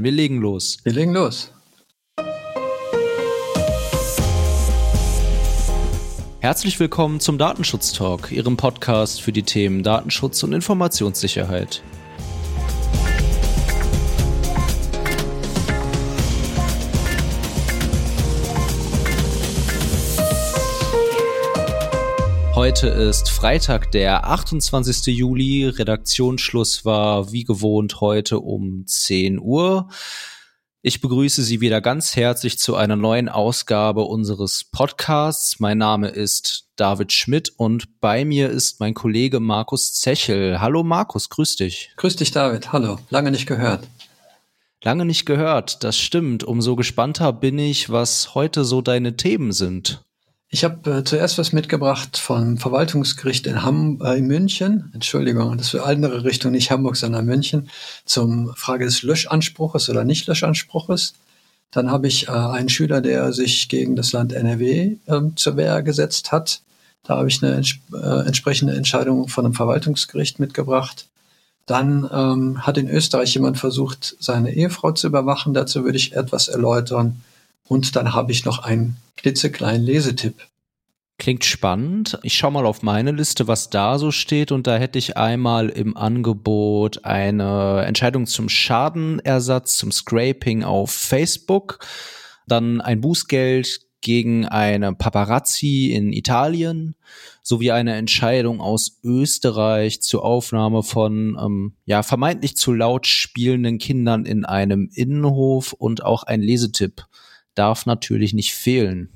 Wir legen los. Wir legen los. Herzlich willkommen zum Datenschutz Talk, Ihrem Podcast für die Themen Datenschutz und Informationssicherheit. Heute ist Freitag, der 28. Juli. Redaktionsschluss war wie gewohnt heute um 10 Uhr. Ich begrüße Sie wieder ganz herzlich zu einer neuen Ausgabe unseres Podcasts. Mein Name ist David Schmidt und bei mir ist mein Kollege Markus Zechel. Hallo Markus, grüß dich. Grüß dich David, hallo. Lange nicht gehört. Lange nicht gehört, das stimmt. Umso gespannter bin ich, was heute so deine Themen sind. Ich habe äh, zuerst was mitgebracht vom Verwaltungsgericht in, Hamm, äh, in München. Entschuldigung, das für andere Richtung, nicht Hamburg, sondern München, zum Frage des Löschanspruches oder Nicht-Löschanspruches. Dann habe ich äh, einen Schüler, der sich gegen das Land NRW äh, zur Wehr gesetzt hat. Da habe ich eine ents äh, entsprechende Entscheidung von einem Verwaltungsgericht mitgebracht. Dann ähm, hat in Österreich jemand versucht, seine Ehefrau zu überwachen. Dazu würde ich etwas erläutern. Und dann habe ich noch einen klitzekleinen Lesetipp. Klingt spannend. Ich schaue mal auf meine Liste, was da so steht. Und da hätte ich einmal im Angebot eine Entscheidung zum Schadenersatz, zum Scraping auf Facebook. Dann ein Bußgeld gegen eine Paparazzi in Italien sowie eine Entscheidung aus Österreich zur Aufnahme von ähm, ja vermeintlich zu laut spielenden Kindern in einem Innenhof und auch ein Lesetipp darf natürlich nicht fehlen.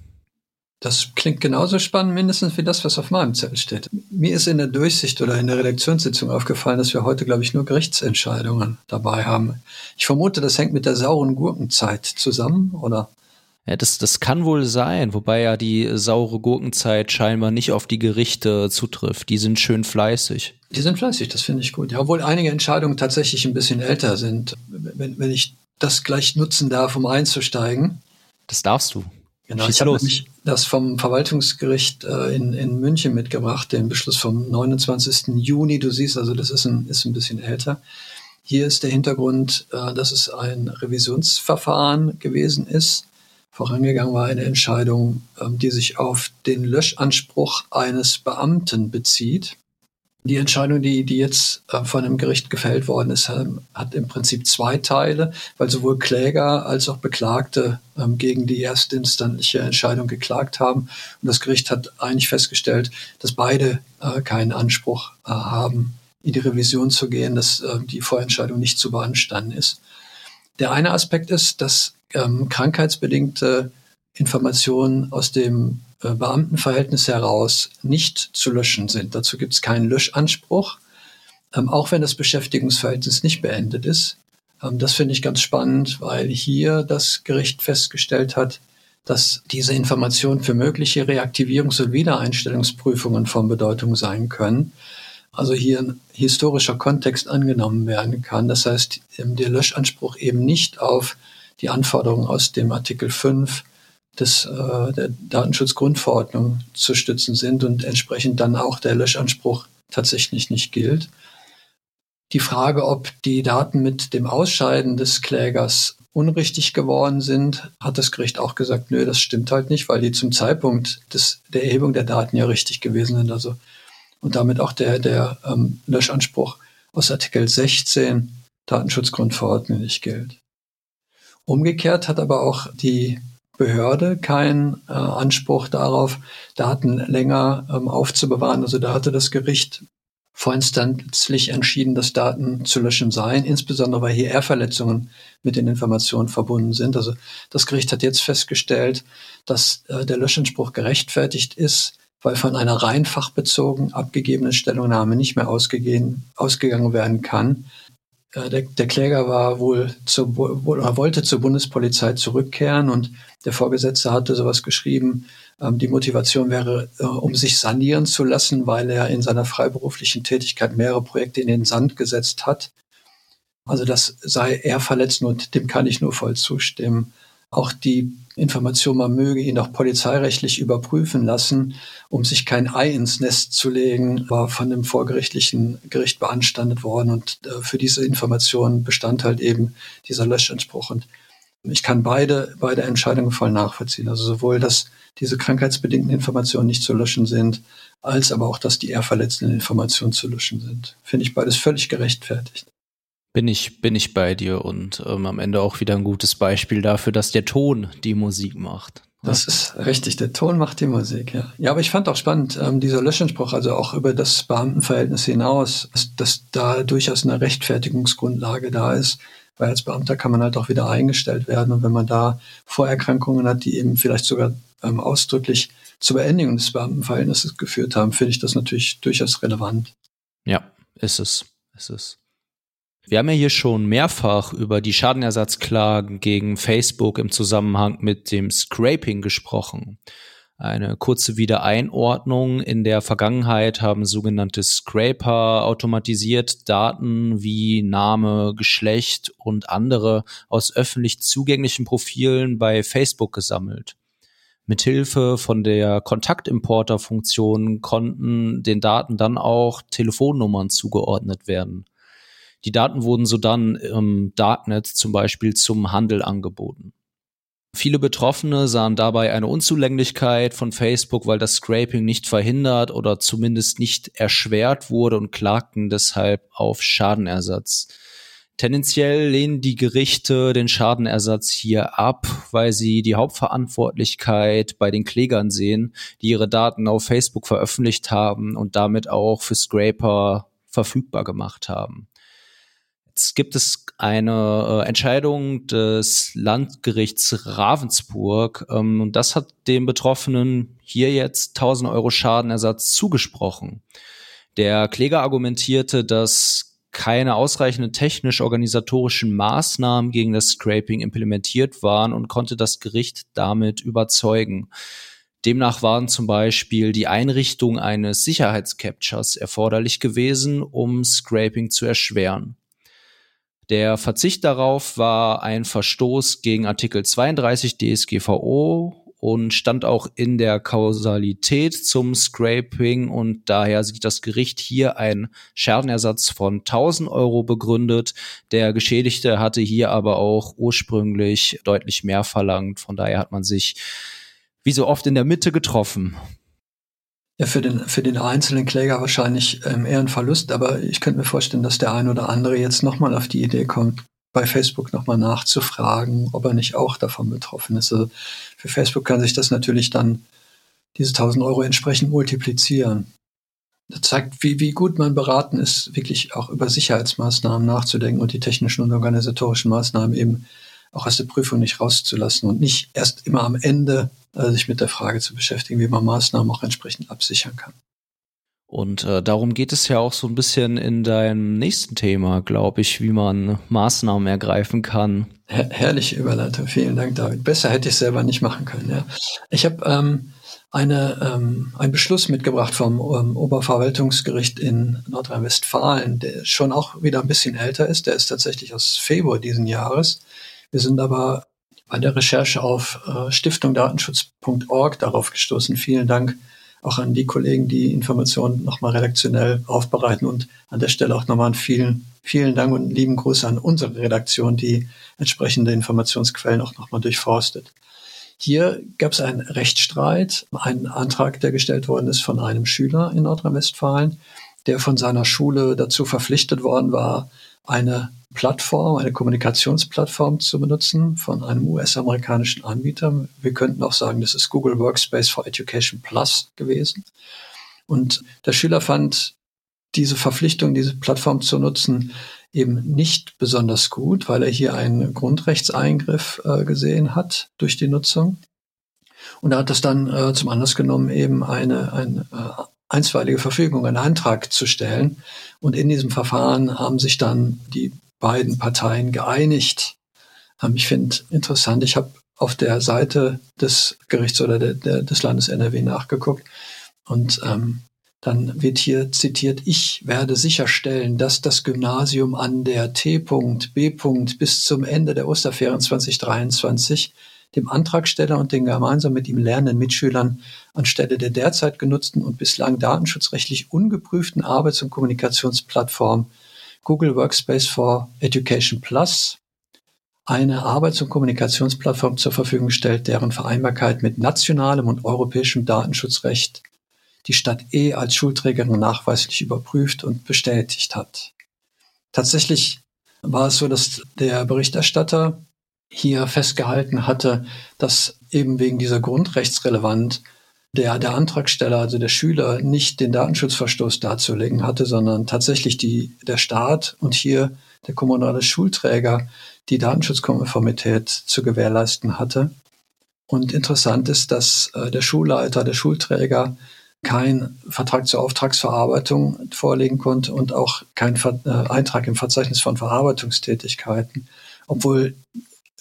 Das klingt genauso spannend, mindestens wie das, was auf meinem Zettel steht. Mir ist in der Durchsicht oder in der Redaktionssitzung aufgefallen, dass wir heute, glaube ich, nur Gerichtsentscheidungen dabei haben. Ich vermute, das hängt mit der sauren Gurkenzeit zusammen, oder? Ja, das, das kann wohl sein, wobei ja die saure Gurkenzeit scheinbar nicht auf die Gerichte zutrifft. Die sind schön fleißig. Die sind fleißig, das finde ich gut. Ja, obwohl einige Entscheidungen tatsächlich ein bisschen älter sind. Wenn, wenn ich das gleich nutzen darf, um einzusteigen. Das darfst du. Genau, Schieß ich habe nämlich das vom Verwaltungsgericht äh, in, in München mitgebracht, den Beschluss vom 29. Juni. Du siehst also, das ist ein, ist ein bisschen älter. Hier ist der Hintergrund, äh, dass es ein Revisionsverfahren gewesen ist. Vorangegangen war eine Entscheidung, äh, die sich auf den Löschanspruch eines Beamten bezieht. Die Entscheidung, die, die jetzt äh, von dem Gericht gefällt worden ist, ähm, hat im Prinzip zwei Teile, weil sowohl Kläger als auch Beklagte ähm, gegen die erstinstanzliche Entscheidung geklagt haben. Und das Gericht hat eigentlich festgestellt, dass beide äh, keinen Anspruch äh, haben, in die Revision zu gehen, dass äh, die Vorentscheidung nicht zu beanstanden ist. Der eine Aspekt ist, dass ähm, krankheitsbedingte Informationen aus dem Beamtenverhältnis heraus nicht zu löschen sind. Dazu gibt es keinen Löschanspruch, ähm, auch wenn das Beschäftigungsverhältnis nicht beendet ist. Ähm, das finde ich ganz spannend, weil hier das Gericht festgestellt hat, dass diese Informationen für mögliche Reaktivierungs- und Wiedereinstellungsprüfungen von Bedeutung sein können. Also hier ein historischer Kontext angenommen werden kann. Das heißt, ähm, der Löschanspruch eben nicht auf die Anforderungen aus dem Artikel 5 des, äh, der Datenschutzgrundverordnung zu stützen sind und entsprechend dann auch der Löschanspruch tatsächlich nicht gilt. Die Frage, ob die Daten mit dem Ausscheiden des Klägers unrichtig geworden sind, hat das Gericht auch gesagt, nö, das stimmt halt nicht, weil die zum Zeitpunkt des, der Erhebung der Daten ja richtig gewesen sind. Also und damit auch der, der ähm, Löschanspruch aus Artikel 16 Datenschutzgrundverordnung nicht gilt. Umgekehrt hat aber auch die Behörde keinen äh, Anspruch darauf, Daten länger ähm, aufzubewahren. Also da hatte das Gericht vorinstanzlich entschieden, dass Daten zu löschen seien, insbesondere weil hier Ehrverletzungen mit den Informationen verbunden sind. Also das Gericht hat jetzt festgestellt, dass äh, der Löschanspruch gerechtfertigt ist, weil von einer rein fachbezogen abgegebenen Stellungnahme nicht mehr ausgegangen werden kann. Äh, der, der, Kläger war wohl zur, oder wollte zur Bundespolizei zurückkehren und der Vorgesetzte hatte sowas geschrieben, ähm, die Motivation wäre, äh, um sich sanieren zu lassen, weil er in seiner freiberuflichen Tätigkeit mehrere Projekte in den Sand gesetzt hat. Also das sei er verletzt und dem kann ich nur voll zustimmen. Auch die Information, man möge ihn auch polizeirechtlich überprüfen lassen, um sich kein Ei ins Nest zu legen, war von dem vorgerichtlichen Gericht beanstandet worden. Und äh, für diese Information bestand halt eben dieser Löschanspruch. Und ich kann beide, beide Entscheidungen voll nachvollziehen. Also sowohl, dass diese krankheitsbedingten Informationen nicht zu löschen sind, als aber auch, dass die eher verletzenden Informationen zu löschen sind. Finde ich beides völlig gerechtfertigt. Bin ich, bin ich bei dir und ähm, am Ende auch wieder ein gutes Beispiel dafür, dass der Ton die Musik macht. Das ist richtig, der Ton macht die Musik, ja. Ja, aber ich fand auch spannend, ähm, dieser Löschenspruch, also auch über das Beamtenverhältnis hinaus, dass, dass da durchaus eine Rechtfertigungsgrundlage da ist, weil als Beamter kann man halt auch wieder eingestellt werden und wenn man da Vorerkrankungen hat, die eben vielleicht sogar ähm, ausdrücklich zur Beendigung des Beamtenverhältnisses geführt haben, finde ich das natürlich durchaus relevant. Ja, ist es, ist es. Wir haben ja hier schon mehrfach über die Schadenersatzklagen gegen Facebook im Zusammenhang mit dem Scraping gesprochen. Eine kurze Wiedereinordnung. In der Vergangenheit haben sogenannte Scraper automatisiert Daten wie Name, Geschlecht und andere aus öffentlich zugänglichen Profilen bei Facebook gesammelt. Mithilfe von der Kontaktimporter-Funktion konnten den Daten dann auch Telefonnummern zugeordnet werden. Die Daten wurden so dann im Darknet zum Beispiel zum Handel angeboten. Viele Betroffene sahen dabei eine Unzulänglichkeit von Facebook, weil das Scraping nicht verhindert oder zumindest nicht erschwert wurde und klagten deshalb auf Schadenersatz. Tendenziell lehnen die Gerichte den Schadenersatz hier ab, weil sie die Hauptverantwortlichkeit bei den Klägern sehen, die ihre Daten auf Facebook veröffentlicht haben und damit auch für Scraper verfügbar gemacht haben. Jetzt gibt es eine äh, Entscheidung des Landgerichts Ravensburg ähm, und das hat dem Betroffenen hier jetzt 1000 Euro Schadenersatz zugesprochen. Der Kläger argumentierte, dass keine ausreichenden technisch-organisatorischen Maßnahmen gegen das Scraping implementiert waren und konnte das Gericht damit überzeugen. Demnach waren zum Beispiel die Einrichtung eines Sicherheitscaptures erforderlich gewesen, um Scraping zu erschweren. Der Verzicht darauf war ein Verstoß gegen Artikel 32 DSGVO und stand auch in der Kausalität zum Scraping und daher sieht das Gericht hier einen Schadenersatz von 1000 Euro begründet. Der Geschädigte hatte hier aber auch ursprünglich deutlich mehr verlangt. Von daher hat man sich wie so oft in der Mitte getroffen ja für den, für den einzelnen Kläger wahrscheinlich ähm, eher ein Verlust, aber ich könnte mir vorstellen, dass der ein oder andere jetzt nochmal auf die Idee kommt, bei Facebook nochmal nachzufragen, ob er nicht auch davon betroffen ist. Also für Facebook kann sich das natürlich dann diese 1000 Euro entsprechend multiplizieren. Das zeigt, wie, wie gut man beraten ist, wirklich auch über Sicherheitsmaßnahmen nachzudenken und die technischen und organisatorischen Maßnahmen eben auch aus der Prüfung nicht rauszulassen und nicht erst immer am Ende äh, sich mit der Frage zu beschäftigen, wie man Maßnahmen auch entsprechend absichern kann. Und äh, darum geht es ja auch so ein bisschen in deinem nächsten Thema, glaube ich, wie man Maßnahmen ergreifen kann. Her herrliche Überleitung, vielen Dank, David. Besser hätte ich es selber nicht machen können. Ja. Ich habe ähm, eine, ähm, einen Beschluss mitgebracht vom ähm, Oberverwaltungsgericht in Nordrhein-Westfalen, der schon auch wieder ein bisschen älter ist. Der ist tatsächlich aus Februar diesen Jahres. Wir sind aber bei der Recherche auf äh, stiftungdatenschutz.org darauf gestoßen. Vielen Dank auch an die Kollegen, die Informationen nochmal redaktionell aufbereiten und an der Stelle auch nochmal einen vielen, vielen Dank und lieben Gruß an unsere Redaktion, die entsprechende Informationsquellen auch nochmal durchforstet. Hier gab es einen Rechtsstreit, einen Antrag, der gestellt worden ist von einem Schüler in Nordrhein-Westfalen, der von seiner Schule dazu verpflichtet worden war, eine Plattform, eine Kommunikationsplattform zu benutzen von einem US-amerikanischen Anbieter. Wir könnten auch sagen, das ist Google Workspace for Education Plus gewesen. Und der Schüler fand diese Verpflichtung, diese Plattform zu nutzen, eben nicht besonders gut, weil er hier einen Grundrechtseingriff äh, gesehen hat durch die Nutzung. Und er hat das dann äh, zum Anlass genommen, eben eine, eine äh, einstweilige Verfügung, einen Antrag zu stellen. Und in diesem Verfahren haben sich dann die beiden Parteien geeinigt. Ähm, ich finde interessant, ich habe auf der Seite des Gerichts oder der, der, des Landes NRW nachgeguckt und ähm, dann wird hier zitiert, ich werde sicherstellen, dass das Gymnasium an der T. B. bis zum Ende der Osterferien 2023 dem Antragsteller und den gemeinsam mit ihm lernenden Mitschülern anstelle der derzeit genutzten und bislang datenschutzrechtlich ungeprüften Arbeits- und Kommunikationsplattform Google Workspace for Education Plus eine Arbeits- und Kommunikationsplattform zur Verfügung stellt, deren Vereinbarkeit mit nationalem und europäischem Datenschutzrecht die Stadt E als Schulträgerin nachweislich überprüft und bestätigt hat. Tatsächlich war es so, dass der Berichterstatter hier festgehalten hatte, dass eben wegen dieser Grundrechtsrelevant der, der Antragsteller, also der Schüler, nicht den Datenschutzverstoß darzulegen hatte, sondern tatsächlich die, der Staat und hier der kommunale Schulträger die Datenschutzkonformität zu gewährleisten hatte. Und interessant ist, dass äh, der Schulleiter, der Schulträger kein Vertrag zur Auftragsverarbeitung vorlegen konnte und auch kein Ver äh, Eintrag im Verzeichnis von Verarbeitungstätigkeiten, obwohl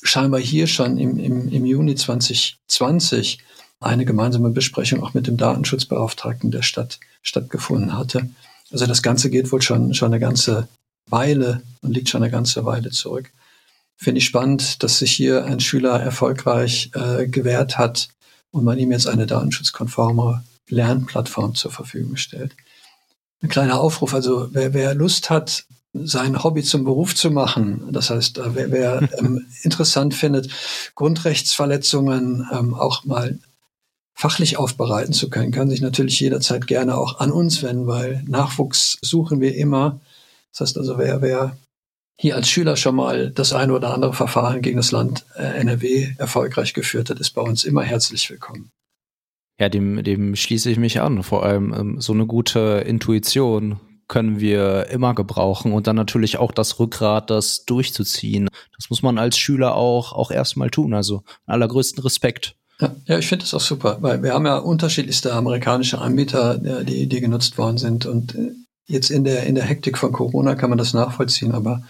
scheinbar hier schon im, im, im Juni 2020 eine gemeinsame Besprechung auch mit dem Datenschutzbeauftragten der Stadt stattgefunden hatte. Also das Ganze geht wohl schon, schon eine ganze Weile und liegt schon eine ganze Weile zurück. Finde ich spannend, dass sich hier ein Schüler erfolgreich äh, gewährt hat und man ihm jetzt eine datenschutzkonforme Lernplattform zur Verfügung stellt. Ein kleiner Aufruf, also wer, wer Lust hat, sein Hobby zum Beruf zu machen, das heißt, äh, wer, wer ähm, interessant findet, Grundrechtsverletzungen ähm, auch mal fachlich aufbereiten zu können, kann sich natürlich jederzeit gerne auch an uns wenden, weil Nachwuchs suchen wir immer. Das heißt also, wer, wer hier als Schüler schon mal das eine oder andere Verfahren gegen das Land äh, NRW erfolgreich geführt hat, ist bei uns immer herzlich willkommen. Ja, dem, dem schließe ich mich an. Vor allem ähm, so eine gute Intuition können wir immer gebrauchen und dann natürlich auch das Rückgrat, das durchzuziehen. Das muss man als Schüler auch, auch erstmal tun. Also allergrößten Respekt. Ja, ich finde das auch super, weil wir haben ja unterschiedlichste amerikanische Anbieter, die, die genutzt worden sind und äh, jetzt in der, in der Hektik von Corona kann man das nachvollziehen, aber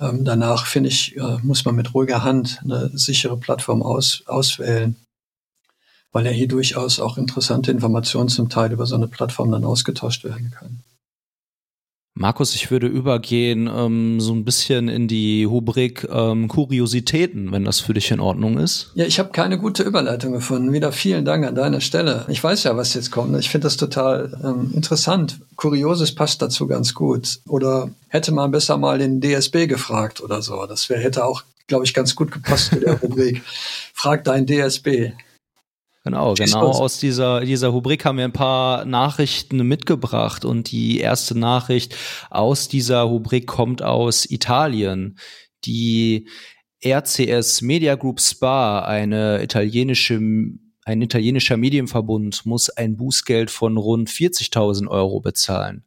ähm, danach finde ich, äh, muss man mit ruhiger Hand eine sichere Plattform aus, auswählen weil ja hier durchaus auch interessante Informationen zum Teil über so eine Plattform dann ausgetauscht werden können. Markus, ich würde übergehen ähm, so ein bisschen in die Rubrik ähm, Kuriositäten, wenn das für dich in Ordnung ist. Ja, ich habe keine gute Überleitung gefunden. Wieder vielen Dank an deiner Stelle. Ich weiß ja, was jetzt kommt. Ich finde das total ähm, interessant. Kurioses passt dazu ganz gut. Oder hätte man besser mal den DSB gefragt oder so. Das wär, hätte auch, glaube ich, ganz gut gepasst zu der Rubrik. Frag dein DSB. Genau, genau aus dieser, dieser Rubrik haben wir ein paar Nachrichten mitgebracht und die erste Nachricht aus dieser Rubrik kommt aus Italien. Die RCS Media Group Spa, eine italienische ein italienischer Medienverbund muss ein Bußgeld von rund 40.000 Euro bezahlen.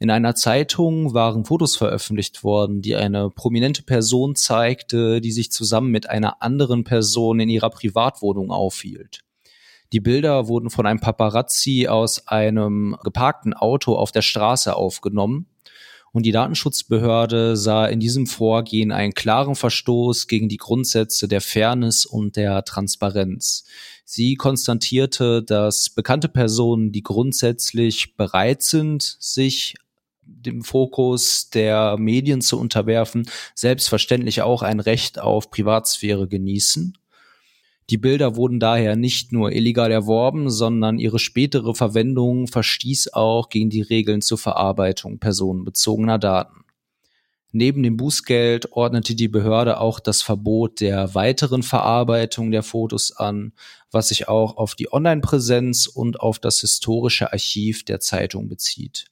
In einer Zeitung waren Fotos veröffentlicht worden, die eine prominente Person zeigte, die sich zusammen mit einer anderen Person in ihrer Privatwohnung aufhielt. Die Bilder wurden von einem Paparazzi aus einem geparkten Auto auf der Straße aufgenommen. Und die Datenschutzbehörde sah in diesem Vorgehen einen klaren Verstoß gegen die Grundsätze der Fairness und der Transparenz. Sie konstatierte, dass bekannte Personen, die grundsätzlich bereit sind, sich dem Fokus der Medien zu unterwerfen, selbstverständlich auch ein Recht auf Privatsphäre genießen. Die Bilder wurden daher nicht nur illegal erworben, sondern ihre spätere Verwendung verstieß auch gegen die Regeln zur Verarbeitung personenbezogener Daten. Neben dem Bußgeld ordnete die Behörde auch das Verbot der weiteren Verarbeitung der Fotos an, was sich auch auf die Online-Präsenz und auf das historische Archiv der Zeitung bezieht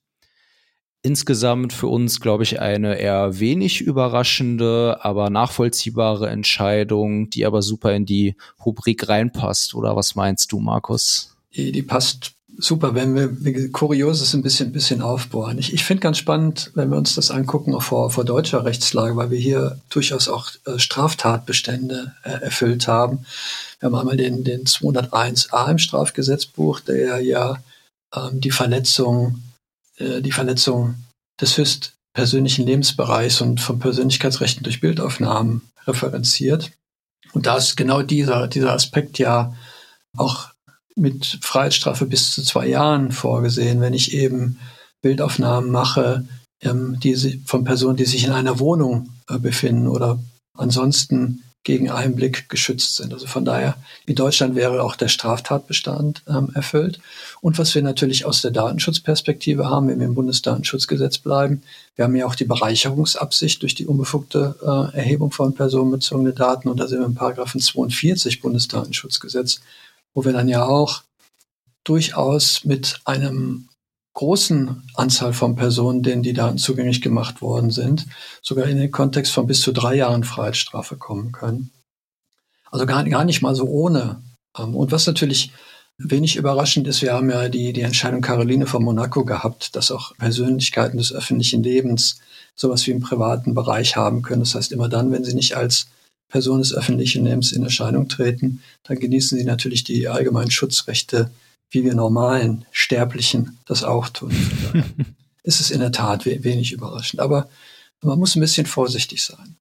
insgesamt für uns, glaube ich, eine eher wenig überraschende, aber nachvollziehbare Entscheidung, die aber super in die Rubrik reinpasst. Oder was meinst du, Markus? Die, die passt super, wenn wir Kurioses ein bisschen, bisschen aufbohren. Ich, ich finde ganz spannend, wenn wir uns das angucken, auch vor, vor deutscher Rechtslage, weil wir hier durchaus auch äh, Straftatbestände äh, erfüllt haben. Wir haben einmal den, den 201a im Strafgesetzbuch, der ja ähm, die Verletzung äh, die Verletzung des höchstpersönlichen Lebensbereichs und von Persönlichkeitsrechten durch Bildaufnahmen referenziert. Und da ist genau dieser, dieser Aspekt ja auch mit Freiheitsstrafe bis zu zwei Jahren vorgesehen, wenn ich eben Bildaufnahmen mache, ähm, die von Personen, die sich in einer Wohnung äh, befinden oder ansonsten gegen Einblick geschützt sind. Also von daher, in Deutschland wäre auch der Straftatbestand ähm, erfüllt. Und was wir natürlich aus der Datenschutzperspektive haben, wenn wir im Bundesdatenschutzgesetz bleiben, wir haben ja auch die Bereicherungsabsicht durch die unbefugte äh, Erhebung von personenbezogenen Daten. Und da sind wir im Paragraphen 42 Bundesdatenschutzgesetz, wo wir dann ja auch durchaus mit einem großen Anzahl von Personen, denen die Daten zugänglich gemacht worden sind, sogar in den Kontext von bis zu drei Jahren Freiheitsstrafe kommen können. Also gar, gar nicht mal so ohne. Ähm, und was natürlich wenig überraschend ist, wir haben ja die, die Entscheidung Caroline von Monaco gehabt, dass auch Persönlichkeiten des öffentlichen Lebens sowas wie im privaten Bereich haben können. Das heißt, immer dann, wenn sie nicht als Person des öffentlichen Lebens in Erscheinung treten, dann genießen sie natürlich die allgemeinen Schutzrechte wie wir normalen Sterblichen das auch tun. ist es in der Tat wenig überraschend. Aber man muss ein bisschen vorsichtig sein.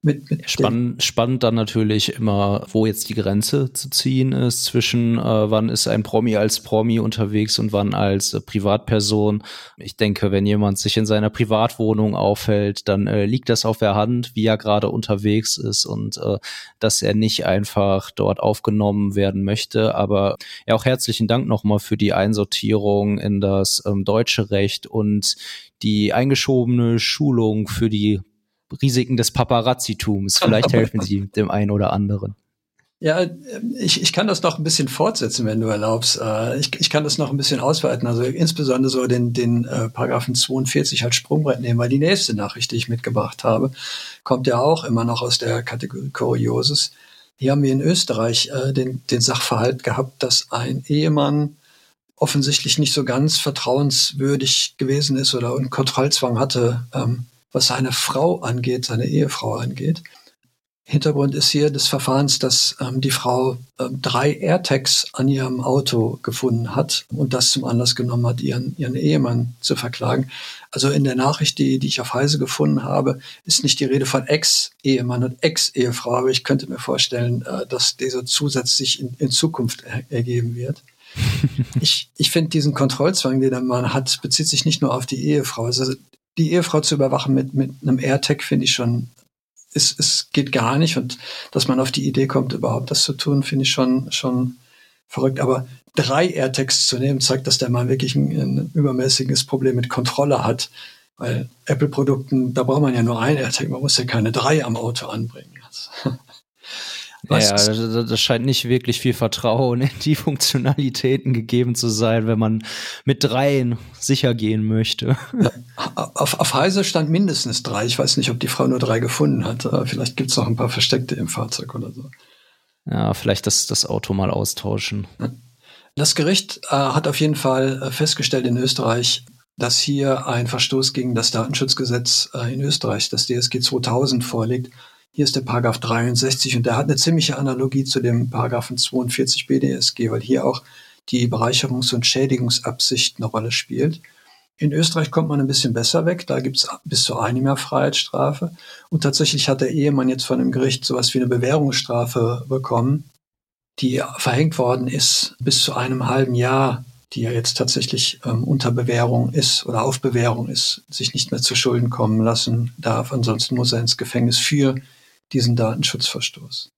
Mit, mit spannend, spannend dann natürlich immer, wo jetzt die Grenze zu ziehen ist zwischen, äh, wann ist ein Promi als Promi unterwegs und wann als äh, Privatperson. Ich denke, wenn jemand sich in seiner Privatwohnung aufhält, dann äh, liegt das auf der Hand, wie er gerade unterwegs ist und äh, dass er nicht einfach dort aufgenommen werden möchte. Aber ja, auch herzlichen Dank nochmal für die Einsortierung in das ähm, deutsche Recht und die eingeschobene Schulung für die Risiken des Paparazzitums. Vielleicht helfen sie dem einen oder anderen. Ja, ich, ich kann das noch ein bisschen fortsetzen, wenn du erlaubst. Äh, ich, ich kann das noch ein bisschen ausweiten, also insbesondere so den, den äh, Paragraphen 42 als Sprungbrett nehmen, weil die nächste Nachricht, die ich mitgebracht habe, kommt ja auch immer noch aus der Kategorie Kurioses. Hier haben wir in Österreich äh, den, den Sachverhalt gehabt, dass ein Ehemann offensichtlich nicht so ganz vertrauenswürdig gewesen ist oder einen Kontrollzwang hatte, ähm, was seine Frau angeht, seine Ehefrau angeht. Hintergrund ist hier des Verfahrens, dass ähm, die Frau ähm, drei AirTags an ihrem Auto gefunden hat und das zum Anlass genommen hat, ihren, ihren Ehemann zu verklagen. Also in der Nachricht, die, die ich auf Heise gefunden habe, ist nicht die Rede von Ex-Ehemann und Ex-Ehefrau, aber ich könnte mir vorstellen, äh, dass dieser Zusatz sich in, in Zukunft er, ergeben wird. ich ich finde diesen Kontrollzwang, den der Mann hat, bezieht sich nicht nur auf die Ehefrau. Also die Ehefrau zu überwachen mit, mit einem AirTag finde ich schon, es, es geht gar nicht. Und dass man auf die Idee kommt, überhaupt das zu tun, finde ich schon, schon verrückt. Aber drei AirTags zu nehmen, zeigt, dass der Mann wirklich ein, ein übermäßiges Problem mit Kontrolle hat. Weil Apple-Produkten, da braucht man ja nur ein AirTag, man muss ja keine drei am Auto anbringen. Also, ja, das, das, scheint nicht wirklich viel Vertrauen in die Funktionalitäten gegeben zu sein, wenn man mit dreien sicher gehen möchte. Ja, auf, auf Heise stand mindestens drei. Ich weiß nicht, ob die Frau nur drei gefunden hat. Vielleicht gibt es noch ein paar Versteckte im Fahrzeug oder so. Ja, vielleicht das, das Auto mal austauschen. Das Gericht äh, hat auf jeden Fall äh, festgestellt in Österreich, dass hier ein Verstoß gegen das Datenschutzgesetz äh, in Österreich, das DSG 2000 vorliegt hier ist der Paragraph 63 und der hat eine ziemliche Analogie zu dem Paragraphen 42 BDSG, weil hier auch die Bereicherungs- und Schädigungsabsicht eine Rolle spielt. In Österreich kommt man ein bisschen besser weg. Da gibt es bis zu einem Jahr Freiheitsstrafe. Und tatsächlich hat der Ehemann jetzt von dem Gericht sowas wie eine Bewährungsstrafe bekommen, die verhängt worden ist bis zu einem halben Jahr, die ja jetzt tatsächlich ähm, unter Bewährung ist oder auf Bewährung ist, sich nicht mehr zu Schulden kommen lassen darf. Ansonsten muss er ins Gefängnis für diesen Datenschutzverstoß.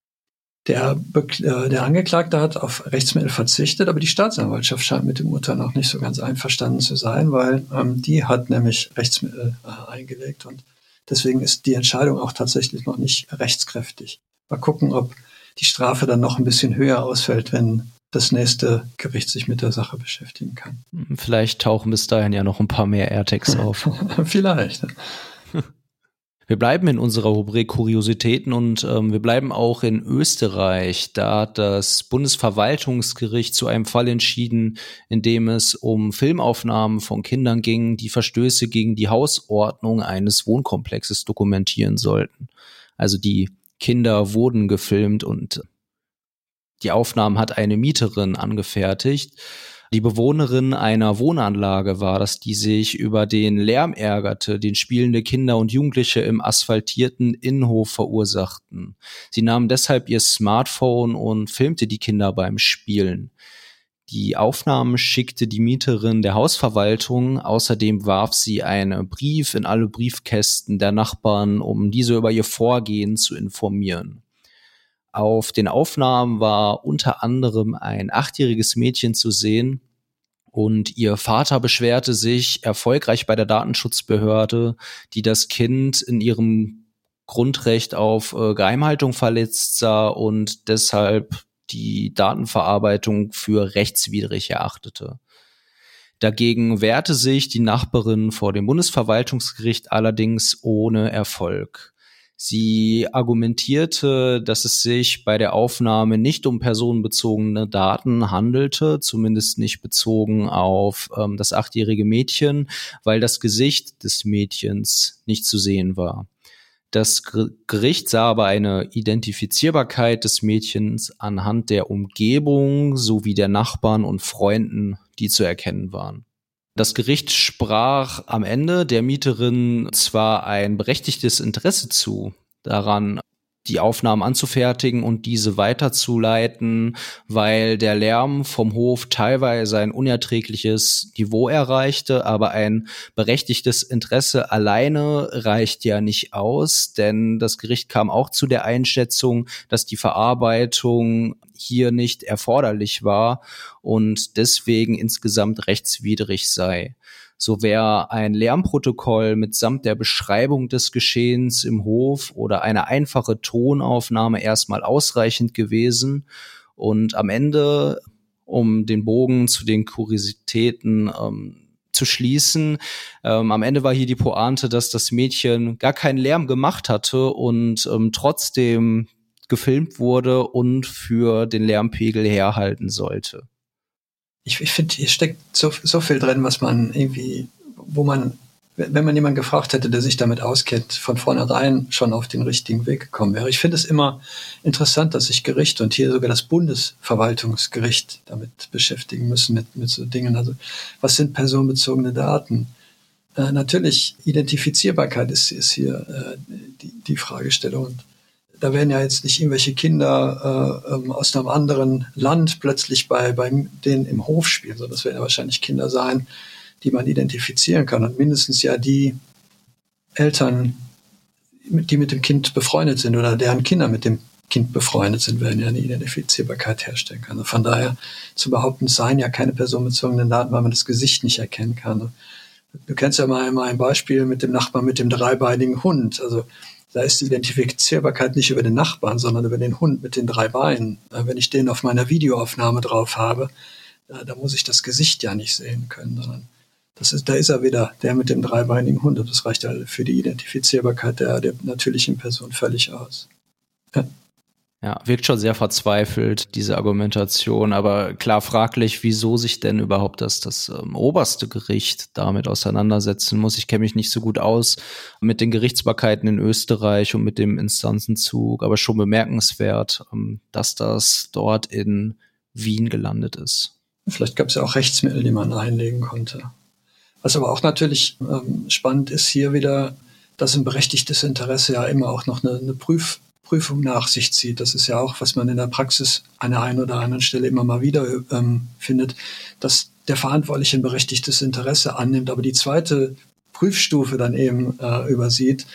Der, äh, der Angeklagte hat auf Rechtsmittel verzichtet, aber die Staatsanwaltschaft scheint mit dem Urteil noch nicht so ganz einverstanden zu sein, weil ähm, die hat nämlich Rechtsmittel äh, eingelegt und deswegen ist die Entscheidung auch tatsächlich noch nicht rechtskräftig. Mal gucken, ob die Strafe dann noch ein bisschen höher ausfällt, wenn das nächste Gericht sich mit der Sache beschäftigen kann. Vielleicht tauchen bis dahin ja noch ein paar mehr AirTags auf. Vielleicht. Wir bleiben in unserer Rubrik Kuriositäten und ähm, wir bleiben auch in Österreich. Da hat das Bundesverwaltungsgericht zu einem Fall entschieden, in dem es um Filmaufnahmen von Kindern ging, die Verstöße gegen die Hausordnung eines Wohnkomplexes dokumentieren sollten. Also die Kinder wurden gefilmt und die Aufnahmen hat eine Mieterin angefertigt die Bewohnerin einer Wohnanlage war das, die sich über den Lärm ärgerte, den spielende Kinder und Jugendliche im asphaltierten Innenhof verursachten. Sie nahm deshalb ihr Smartphone und filmte die Kinder beim Spielen. Die Aufnahmen schickte die Mieterin der Hausverwaltung. Außerdem warf sie einen Brief in alle Briefkästen der Nachbarn, um diese über ihr Vorgehen zu informieren. Auf den Aufnahmen war unter anderem ein achtjähriges Mädchen zu sehen, und ihr Vater beschwerte sich erfolgreich bei der Datenschutzbehörde, die das Kind in ihrem Grundrecht auf äh, Geheimhaltung verletzt sah und deshalb die Datenverarbeitung für rechtswidrig erachtete. Dagegen wehrte sich die Nachbarin vor dem Bundesverwaltungsgericht allerdings ohne Erfolg. Sie argumentierte, dass es sich bei der Aufnahme nicht um personenbezogene Daten handelte, zumindest nicht bezogen auf ähm, das achtjährige Mädchen, weil das Gesicht des Mädchens nicht zu sehen war. Das Gericht sah aber eine Identifizierbarkeit des Mädchens anhand der Umgebung sowie der Nachbarn und Freunden, die zu erkennen waren. Das Gericht sprach am Ende der Mieterin zwar ein berechtigtes Interesse zu, daran die Aufnahmen anzufertigen und diese weiterzuleiten, weil der Lärm vom Hof teilweise ein unerträgliches Niveau erreichte, aber ein berechtigtes Interesse alleine reicht ja nicht aus, denn das Gericht kam auch zu der Einschätzung, dass die Verarbeitung hier nicht erforderlich war und deswegen insgesamt rechtswidrig sei. So wäre ein Lärmprotokoll mitsamt der Beschreibung des Geschehens im Hof oder eine einfache Tonaufnahme erstmal ausreichend gewesen. Und am Ende, um den Bogen zu den Kuriositäten ähm, zu schließen. Ähm, am Ende war hier die Pointe, dass das Mädchen gar keinen Lärm gemacht hatte und ähm, trotzdem gefilmt wurde und für den Lärmpegel herhalten sollte ich, ich finde, hier steckt so, so viel drin, was man irgendwie, wo man, wenn man jemanden gefragt hätte, der sich damit auskennt, von vornherein schon auf den richtigen Weg gekommen wäre. Ich finde es immer interessant, dass sich Gerichte und hier sogar das Bundesverwaltungsgericht damit beschäftigen müssen, mit, mit so Dingen. Also, was sind personenbezogene Daten? Äh, natürlich, Identifizierbarkeit ist, ist hier äh, die, die Fragestellung. Und da werden ja jetzt nicht irgendwelche Kinder äh, ähm, aus einem anderen Land plötzlich bei, bei denen im Hof spielen, sondern das werden ja wahrscheinlich Kinder sein, die man identifizieren kann. Und mindestens ja die Eltern, die mit dem Kind befreundet sind oder deren Kinder mit dem Kind befreundet sind, werden ja eine Identifizierbarkeit herstellen können. Von daher zu behaupten, es seien ja keine personenbezogenen Daten, weil man das Gesicht nicht erkennen kann. Du kennst ja mal, mal ein Beispiel mit dem Nachbarn mit dem dreibeinigen Hund. Also da ist die Identifizierbarkeit nicht über den Nachbarn, sondern über den Hund mit den drei Beinen. Äh, wenn ich den auf meiner Videoaufnahme drauf habe, äh, da muss ich das Gesicht ja nicht sehen können, sondern das ist, da ist er wieder, der mit dem dreibeinigen Hund. Und das reicht ja für die Identifizierbarkeit der, der natürlichen Person völlig aus. Ja. Ja, wirkt schon sehr verzweifelt, diese Argumentation, aber klar fraglich, wieso sich denn überhaupt das, das ähm, oberste Gericht damit auseinandersetzen muss. Ich kenne mich nicht so gut aus mit den Gerichtsbarkeiten in Österreich und mit dem Instanzenzug, aber schon bemerkenswert, ähm, dass das dort in Wien gelandet ist. Vielleicht gab es ja auch Rechtsmittel, die man einlegen konnte. Was aber auch natürlich ähm, spannend ist, hier wieder, dass ein berechtigtes Interesse ja immer auch noch eine, eine Prüf Prüfung nach sich zieht. Das ist ja auch, was man in der Praxis an der einen oder anderen Stelle immer mal wieder ähm, findet, dass der Verantwortliche ein berechtigtes Interesse annimmt, aber die zweite Prüfstufe dann eben äh, übersieht.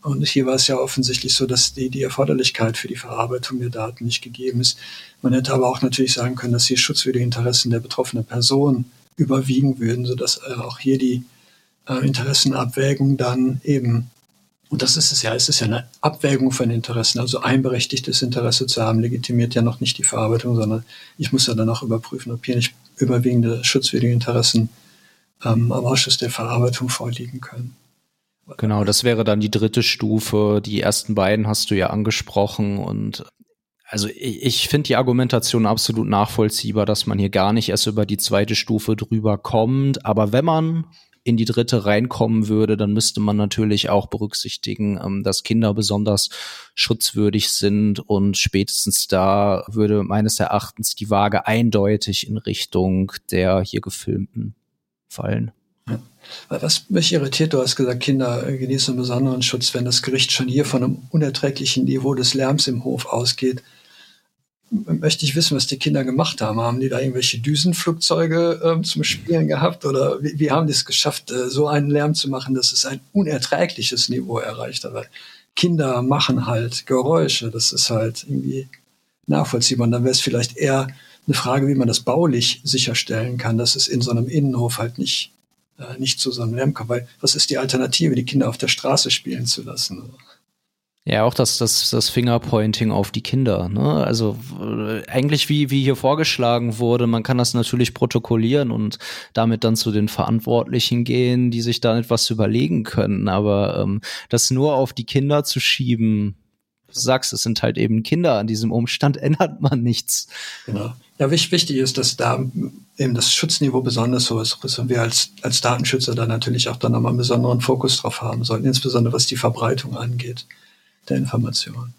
Und hier war es ja offensichtlich so, dass die, die Erforderlichkeit für die Verarbeitung der Daten nicht gegeben ist. Man hätte aber auch natürlich sagen können, dass hier schutzwürdige Interessen der betroffenen Person überwiegen würden, sodass äh, auch hier die äh, Interessenabwägung dann eben und das ist es ja, es ist ja eine Abwägung von Interessen. Also ein berechtigtes Interesse zu haben, legitimiert ja noch nicht die Verarbeitung, sondern ich muss ja dann auch überprüfen, ob hier nicht überwiegende schutzwürdige Interessen ähm, am Ausschuss der Verarbeitung vorliegen können. Genau, das wäre dann die dritte Stufe. Die ersten beiden hast du ja angesprochen und also ich, ich finde die Argumentation absolut nachvollziehbar, dass man hier gar nicht erst über die zweite Stufe drüber kommt. Aber wenn man in die dritte reinkommen würde, dann müsste man natürlich auch berücksichtigen, ähm, dass Kinder besonders schutzwürdig sind und spätestens da würde meines Erachtens die Waage eindeutig in Richtung der hier gefilmten fallen. Was mich irritiert, du hast gesagt, Kinder genießen besonderen Schutz, wenn das Gericht schon hier von einem unerträglichen Niveau des Lärms im Hof ausgeht. Möchte ich wissen, was die Kinder gemacht haben. Haben die da irgendwelche Düsenflugzeuge äh, zum Spielen gehabt oder wie, wie haben die es geschafft, äh, so einen Lärm zu machen, dass es ein unerträgliches Niveau erreicht hat? Weil Kinder machen halt Geräusche, das ist halt irgendwie nachvollziehbar. Und dann wäre es vielleicht eher eine Frage, wie man das baulich sicherstellen kann, dass es in so einem Innenhof halt nicht, äh, nicht zu so einem Lärm kommt. Weil was ist die Alternative, die Kinder auf der Straße spielen zu lassen? Ja, auch das, das, das Fingerpointing auf die Kinder. Ne? Also äh, eigentlich wie, wie hier vorgeschlagen wurde, man kann das natürlich protokollieren und damit dann zu den Verantwortlichen gehen, die sich da etwas überlegen können. Aber ähm, das nur auf die Kinder zu schieben, du sagst, es sind halt eben Kinder, an diesem Umstand ändert man nichts. Genau. Ja, wichtig ist, dass da eben das Schutzniveau besonders hoch ist und wir als, als Datenschützer da natürlich auch dann nochmal einen besonderen Fokus drauf haben sollten, insbesondere was die Verbreitung angeht der Information.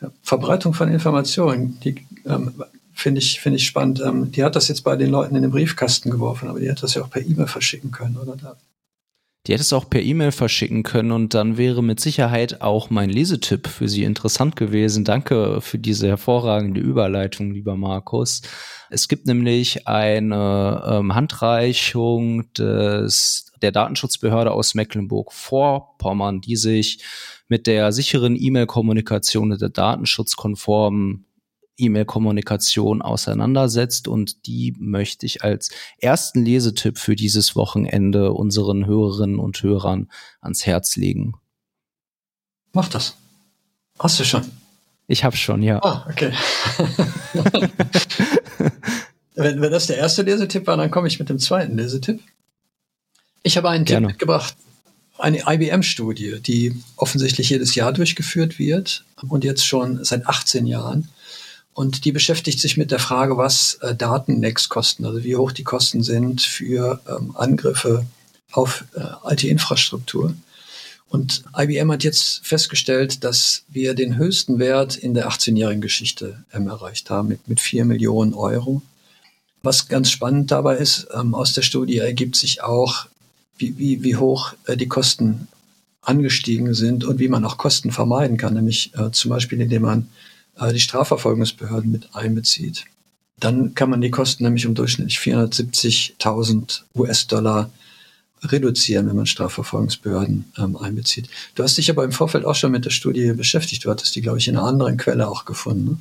Ja, Verbreitung von Informationen, die ähm, finde ich, finde ich spannend. Ähm, die hat das jetzt bei den Leuten in den Briefkasten geworfen, aber die hat das ja auch per E-Mail verschicken können, oder? Da. Die hätte es auch per E-Mail verschicken können und dann wäre mit Sicherheit auch mein Lesetipp für Sie interessant gewesen. Danke für diese hervorragende Überleitung, lieber Markus. Es gibt nämlich eine ähm, Handreichung des, der Datenschutzbehörde aus Mecklenburg-Vorpommern, die sich mit der sicheren E-Mail-Kommunikation und der datenschutzkonformen E-Mail-Kommunikation auseinandersetzt und die möchte ich als ersten Lesetipp für dieses Wochenende unseren Hörerinnen und Hörern ans Herz legen. Mach das. Hast du schon? Ich habe schon, ja. Ah, okay. wenn, wenn das der erste Lesetipp war, dann komme ich mit dem zweiten Lesetipp. Ich habe einen Gerne. Tipp mitgebracht, eine IBM-Studie, die offensichtlich jedes Jahr durchgeführt wird und jetzt schon seit 18 Jahren. Und die beschäftigt sich mit der Frage, was äh, Datenlecks kosten, also wie hoch die Kosten sind für ähm, Angriffe auf äh, IT-Infrastruktur. Und IBM hat jetzt festgestellt, dass wir den höchsten Wert in der 18-jährigen Geschichte ähm, erreicht haben, mit, mit 4 Millionen Euro. Was ganz spannend dabei ist, ähm, aus der Studie ergibt sich auch, wie, wie, wie hoch äh, die Kosten angestiegen sind und wie man auch Kosten vermeiden kann, nämlich äh, zum Beispiel indem man äh, die Strafverfolgungsbehörden mit einbezieht. Dann kann man die Kosten nämlich um durchschnittlich 470.000 US-Dollar reduzieren, wenn man Strafverfolgungsbehörden ähm, einbezieht. Du hast dich aber im Vorfeld auch schon mit der Studie beschäftigt. Du hattest die, glaube ich, in einer anderen Quelle auch gefunden. Ne?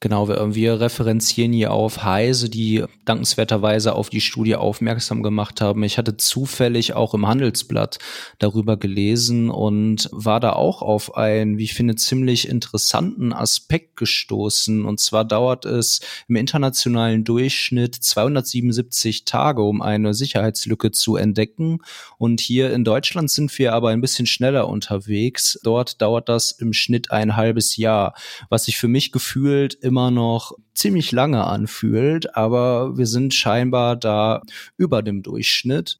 Genau, wir, wir referenzieren hier auf Heise, die dankenswerterweise auf die Studie aufmerksam gemacht haben. Ich hatte zufällig auch im Handelsblatt darüber gelesen und war da auch auf einen, wie ich finde, ziemlich interessanten Aspekt gestoßen. Und zwar dauert es im internationalen Durchschnitt 277 Tage, um eine Sicherheitslücke zu entdecken. Und hier in Deutschland sind wir aber ein bisschen schneller unterwegs. Dort dauert das im Schnitt ein halbes Jahr, was sich für mich gefühlt immer noch ziemlich lange anfühlt, aber wir sind scheinbar da über dem Durchschnitt.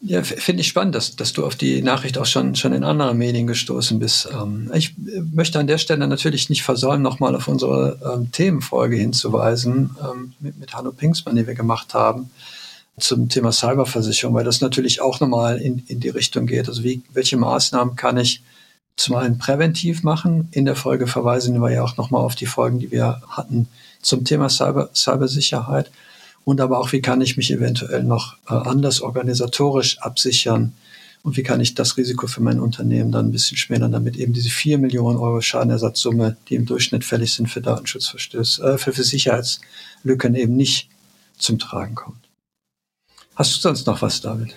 Ja, finde ich spannend, dass, dass du auf die Nachricht auch schon, schon in anderen Medien gestoßen bist. Ähm, ich möchte an der Stelle natürlich nicht versäumen, nochmal auf unsere ähm, Themenfolge hinzuweisen ähm, mit, mit Hanno Pingsmann, die wir gemacht haben zum Thema Cyberversicherung, weil das natürlich auch nochmal in, in die Richtung geht. Also wie, welche Maßnahmen kann ich zum einen präventiv machen. In der Folge verweisen wir ja auch nochmal auf die Folgen, die wir hatten zum Thema Cyber, Cybersicherheit. Und aber auch, wie kann ich mich eventuell noch äh, anders organisatorisch absichern und wie kann ich das Risiko für mein Unternehmen dann ein bisschen schmälern, damit eben diese vier Millionen Euro Schadenersatzsumme, die im Durchschnitt fällig sind für Datenschutzverstöße, äh, für, für Sicherheitslücken eben nicht zum Tragen kommt. Hast du sonst noch was, David?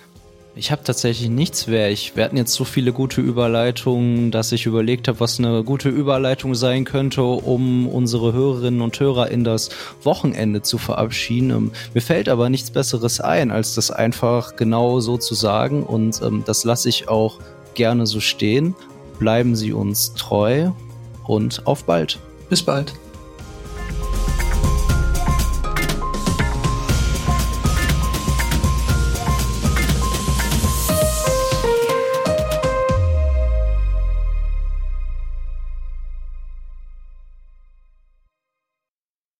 Ich habe tatsächlich nichts mehr. Ich, wir hatten jetzt so viele gute Überleitungen, dass ich überlegt habe, was eine gute Überleitung sein könnte, um unsere Hörerinnen und Hörer in das Wochenende zu verabschieden. Ähm, mir fällt aber nichts Besseres ein, als das einfach genau so zu sagen. Und ähm, das lasse ich auch gerne so stehen. Bleiben Sie uns treu und auf bald. Bis bald.